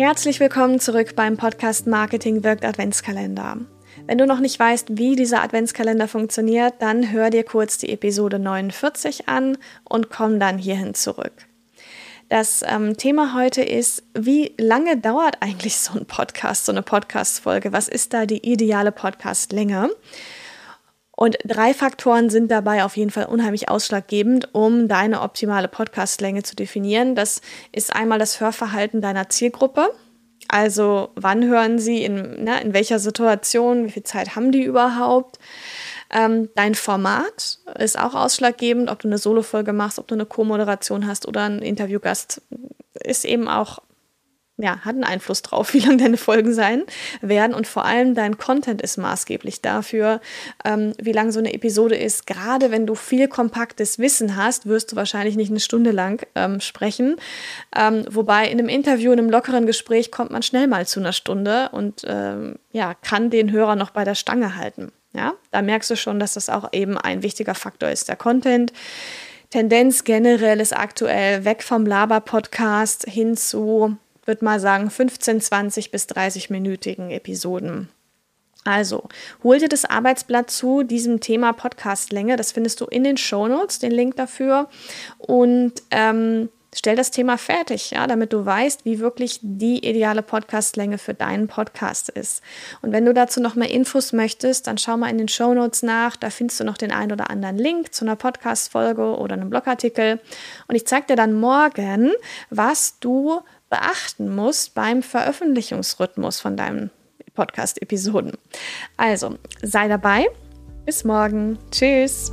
Herzlich willkommen zurück beim Podcast Marketing wirkt Adventskalender. Wenn du noch nicht weißt, wie dieser Adventskalender funktioniert, dann hör dir kurz die Episode 49 an und komm dann hierhin zurück. Das ähm, Thema heute ist, wie lange dauert eigentlich so ein Podcast, so eine Podcast-Folge? Was ist da die ideale Podcast-Länge? Und drei Faktoren sind dabei auf jeden Fall unheimlich ausschlaggebend, um deine optimale Podcastlänge zu definieren. Das ist einmal das Hörverhalten deiner Zielgruppe. Also wann hören sie, in, ne, in welcher Situation, wie viel Zeit haben die überhaupt? Ähm, dein Format ist auch ausschlaggebend, ob du eine Solo-Folge machst, ob du eine Co-Moderation hast oder einen Interviewgast, ist eben auch ja, hat einen Einfluss drauf, wie lang deine Folgen sein werden. Und vor allem dein Content ist maßgeblich dafür, ähm, wie lang so eine Episode ist. Gerade wenn du viel kompaktes Wissen hast, wirst du wahrscheinlich nicht eine Stunde lang ähm, sprechen. Ähm, wobei in einem Interview, in einem lockeren Gespräch kommt man schnell mal zu einer Stunde und ähm, ja, kann den Hörer noch bei der Stange halten. Ja, da merkst du schon, dass das auch eben ein wichtiger Faktor ist. Der Content. Tendenz generell ist aktuell weg vom Laber-Podcast hin zu würde mal sagen, 15, 20 bis 30-minütigen Episoden. Also, hol dir das Arbeitsblatt zu diesem Thema Podcastlänge. Das findest du in den Shownotes, den Link dafür. Und ähm, stell das Thema fertig, ja, damit du weißt, wie wirklich die ideale Podcastlänge für deinen Podcast ist. Und wenn du dazu noch mehr Infos möchtest, dann schau mal in den Shownotes nach. Da findest du noch den einen oder anderen Link zu einer Podcast-Folge oder einem Blogartikel. Und ich zeige dir dann morgen, was du beachten musst beim Veröffentlichungsrhythmus von deinen Podcast-Episoden. Also, sei dabei. Bis morgen. Tschüss.